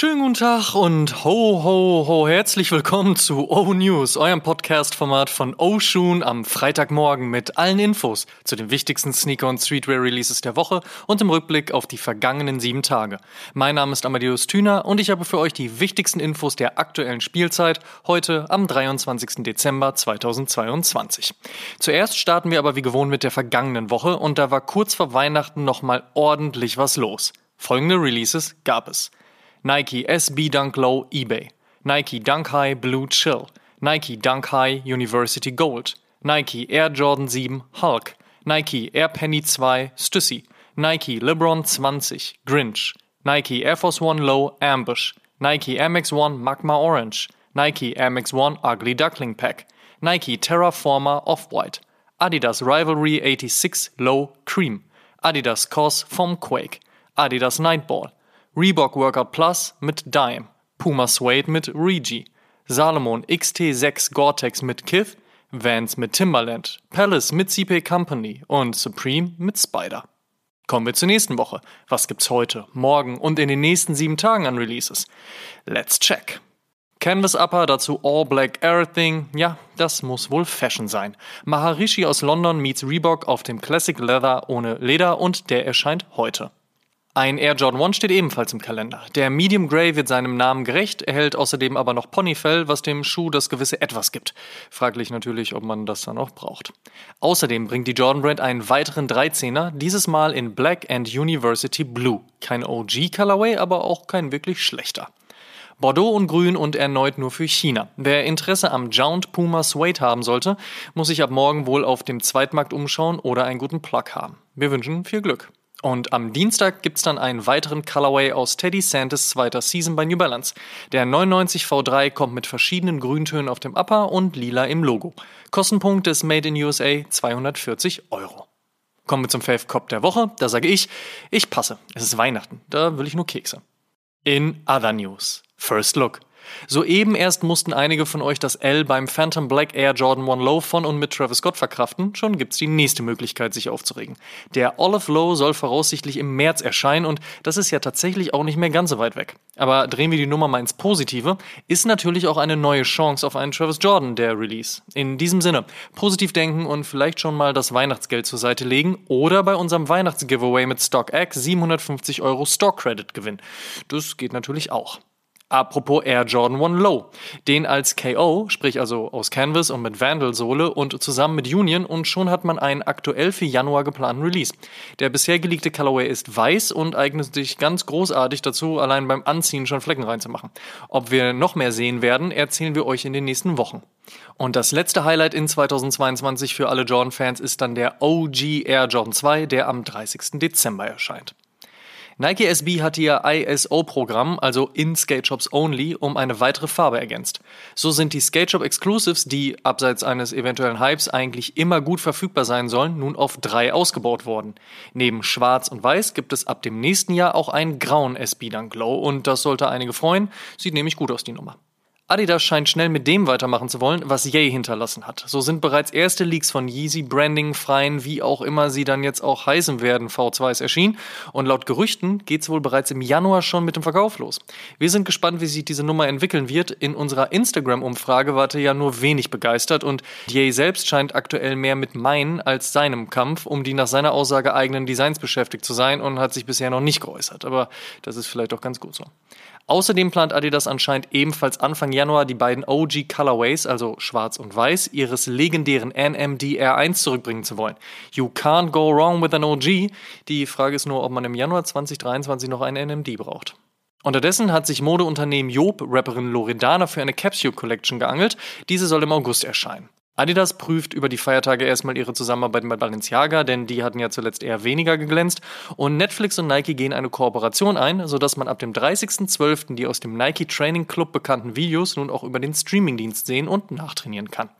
Schönen guten Tag und ho, ho, ho, herzlich willkommen zu O News, eurem Podcast-Format von O Shoon am Freitagmorgen mit allen Infos zu den wichtigsten Sneaker- und Streetwear-Releases der Woche und im Rückblick auf die vergangenen sieben Tage. Mein Name ist Amadeus Thüner und ich habe für euch die wichtigsten Infos der aktuellen Spielzeit heute am 23. Dezember 2022. Zuerst starten wir aber wie gewohnt mit der vergangenen Woche und da war kurz vor Weihnachten nochmal ordentlich was los. Folgende Releases gab es. Nike SB Dunk Low eBay, Nike Dunk High Blue Chill, Nike Dunk High University Gold, Nike Air Jordan 7 Hulk, Nike Air Penny 2 Stussy, Nike LeBron 20 Grinch, Nike Air Force One Low Ambush, Nike Air Max 1 Magma Orange, Nike Air Max 1 Ugly Duckling Pack, Nike Terraformer Off-White, Adidas Rivalry 86 Low Cream, Adidas Cos Foam Quake, Adidas Nightball, Reebok Workout Plus mit Dime, Puma Suede mit Regi, Salomon XT6 Gore-Tex mit Kith, Vans mit Timberland, Palace mit CP Company und Supreme mit Spider. Kommen wir zur nächsten Woche. Was gibt's heute, morgen und in den nächsten sieben Tagen an Releases? Let's check. Canvas Upper, dazu All Black Everything. Ja, das muss wohl Fashion sein. Maharishi aus London meets Reebok auf dem Classic Leather ohne Leder und der erscheint heute. Ein Air Jordan 1 steht ebenfalls im Kalender. Der Medium Grey wird seinem Namen gerecht, erhält außerdem aber noch Ponyfell, was dem Schuh das gewisse Etwas gibt. Fraglich natürlich, ob man das dann auch braucht. Außerdem bringt die Jordan Brand einen weiteren 13er, dieses Mal in Black and University Blue. Kein OG Colorway, aber auch kein wirklich schlechter. Bordeaux und Grün und erneut nur für China. Wer Interesse am Jount Puma Suede haben sollte, muss sich ab morgen wohl auf dem Zweitmarkt umschauen oder einen guten Plug haben. Wir wünschen viel Glück. Und am Dienstag gibt's dann einen weiteren Colorway aus Teddy Santis zweiter Season bei New Balance. Der 99 V3 kommt mit verschiedenen Grüntönen auf dem Upper und lila im Logo. Kostenpunkt des Made in USA 240 Euro. Kommen wir zum Fave Cop der Woche. Da sage ich, ich passe. Es ist Weihnachten. Da will ich nur Kekse. In Other News. First Look. Soeben erst mussten einige von euch das L beim Phantom Black Air Jordan 1 Low von und mit Travis Scott verkraften, schon gibt's die nächste Möglichkeit, sich aufzuregen. Der Olive Low soll voraussichtlich im März erscheinen und das ist ja tatsächlich auch nicht mehr ganz so weit weg. Aber drehen wir die Nummer mal ins Positive, ist natürlich auch eine neue Chance auf einen Travis Jordan, der Release. In diesem Sinne, positiv denken und vielleicht schon mal das Weihnachtsgeld zur Seite legen oder bei unserem Weihnachtsgiveaway mit StockX 750 Euro Stock Credit gewinnen. Das geht natürlich auch. Apropos Air Jordan 1 Low. Den als KO, sprich also aus Canvas und mit Vandal-Sohle und zusammen mit Union und schon hat man einen aktuell für Januar geplanten Release. Der bisher geleakte Colorway ist weiß und eignet sich ganz großartig dazu, allein beim Anziehen schon Flecken reinzumachen. Ob wir noch mehr sehen werden, erzählen wir euch in den nächsten Wochen. Und das letzte Highlight in 2022 für alle Jordan-Fans ist dann der OG Air Jordan 2, der am 30. Dezember erscheint. Nike SB hat ihr ISO-Programm, also in Skate Shops Only, um eine weitere Farbe ergänzt. So sind die Skate Shop Exclusives, die abseits eines eventuellen Hypes eigentlich immer gut verfügbar sein sollen, nun auf drei ausgebaut worden. Neben Schwarz und Weiß gibt es ab dem nächsten Jahr auch einen grauen SB Dunk Glow und das sollte einige freuen. Sieht nämlich gut aus, die Nummer. Adidas scheint schnell mit dem weitermachen zu wollen, was Ye hinterlassen hat. So sind bereits erste Leaks von Yeezy Branding freien, wie auch immer sie dann jetzt auch heißen werden, V2s erschienen. Und laut Gerüchten geht's wohl bereits im Januar schon mit dem Verkauf los. Wir sind gespannt, wie sich diese Nummer entwickeln wird. In unserer Instagram-Umfrage warte ja nur wenig begeistert und Ye selbst scheint aktuell mehr mit meinen als seinem Kampf, um die nach seiner Aussage eigenen Designs beschäftigt zu sein und hat sich bisher noch nicht geäußert. Aber das ist vielleicht auch ganz gut so. Außerdem plant Adidas anscheinend ebenfalls Anfang Januar die beiden OG Colorways, also schwarz und weiß, ihres legendären NMD R1 zurückbringen zu wollen. You can't go wrong with an OG. Die Frage ist nur, ob man im Januar 2023 noch einen NMD braucht. Unterdessen hat sich Modeunternehmen Job Rapperin Loredana für eine Capsule Collection geangelt. Diese soll im August erscheinen. Adidas prüft über die Feiertage erstmal ihre Zusammenarbeit mit Balenciaga, denn die hatten ja zuletzt eher weniger geglänzt. Und Netflix und Nike gehen eine Kooperation ein, sodass man ab dem 30.12. die aus dem Nike Training Club bekannten Videos nun auch über den Streamingdienst sehen und nachtrainieren kann.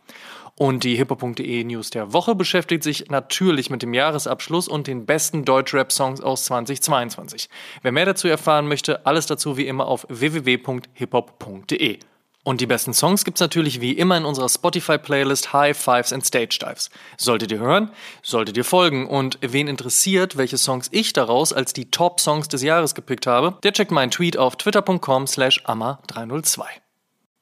Und die hippo.de News der Woche beschäftigt sich natürlich mit dem Jahresabschluss und den besten Deutschrap-Songs aus 2022. Wer mehr dazu erfahren möchte, alles dazu wie immer auf www.hiphop.de. Und die besten Songs gibt's natürlich wie immer in unserer Spotify-Playlist High Fives and Stage Dives. Solltet ihr hören, solltet ihr folgen. Und wen interessiert, welche Songs ich daraus als die Top-Songs des Jahres gepickt habe, der checkt meinen Tweet auf twitter.com slash amma302.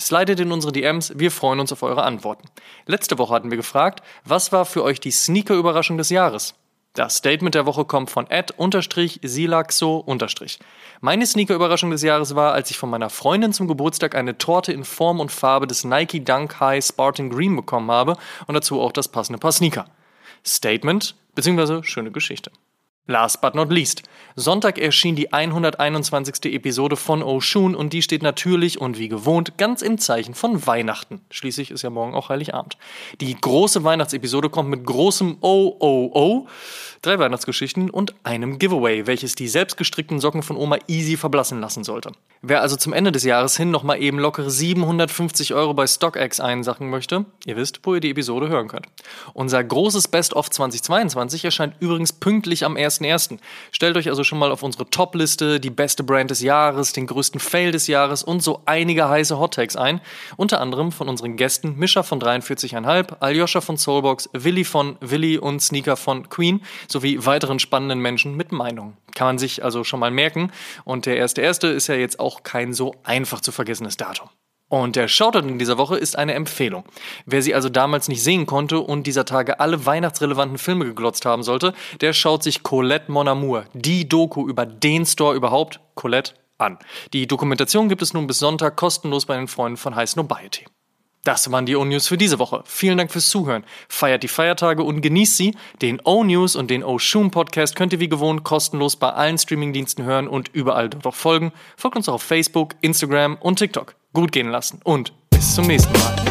Slidet in unsere DMs, wir freuen uns auf eure Antworten. Letzte Woche hatten wir gefragt, was war für euch die Sneaker-Überraschung des Jahres? Das Statement der Woche kommt von ad-silaxo-. Meine Sneaker-Überraschung des Jahres war, als ich von meiner Freundin zum Geburtstag eine Torte in Form und Farbe des Nike Dunk High Spartan Green bekommen habe und dazu auch das passende Paar Sneaker. Statement bzw. schöne Geschichte. Last but not least. Sonntag erschien die 121. Episode von Oshun und die steht natürlich und wie gewohnt ganz im Zeichen von Weihnachten. Schließlich ist ja morgen auch Heiligabend. Die große Weihnachtsepisode kommt mit großem OOO, drei Weihnachtsgeschichten und einem Giveaway, welches die selbstgestrickten Socken von Oma easy verblassen lassen sollte. Wer also zum Ende des Jahres hin nochmal eben lockere 750 Euro bei StockX einsachen möchte, ihr wisst, wo ihr die Episode hören könnt. Unser großes Best-of 2022 erscheint übrigens pünktlich am 1. 1.1. Stellt euch also schon mal auf unsere Top-Liste die beste Brand des Jahres, den größten Fail des Jahres und so einige heiße Hot-Takes ein. Unter anderem von unseren Gästen Mischa von 43,5, Aljoscha von Soulbox, Willi von Willi und Sneaker von Queen sowie weiteren spannenden Menschen mit Meinungen. Kann man sich also schon mal merken. Und der erste erste ist ja jetzt auch kein so einfach zu vergessenes Datum. Und der Shoutout in dieser Woche ist eine Empfehlung. Wer sie also damals nicht sehen konnte und dieser Tage alle weihnachtsrelevanten Filme geglotzt haben sollte, der schaut sich Colette Mon Amour, die Doku über den Store überhaupt, Colette, an. Die Dokumentation gibt es nun bis Sonntag kostenlos bei den Freunden von High Snobiety. Das waren die O-News für diese Woche. Vielen Dank fürs Zuhören. Feiert die Feiertage und genießt sie. Den O-News und den O-Shoom Podcast könnt ihr wie gewohnt kostenlos bei allen Streamingdiensten hören und überall dort auch folgen. Folgt uns auch auf Facebook, Instagram und TikTok gut gehen lassen und bis zum nächsten Mal.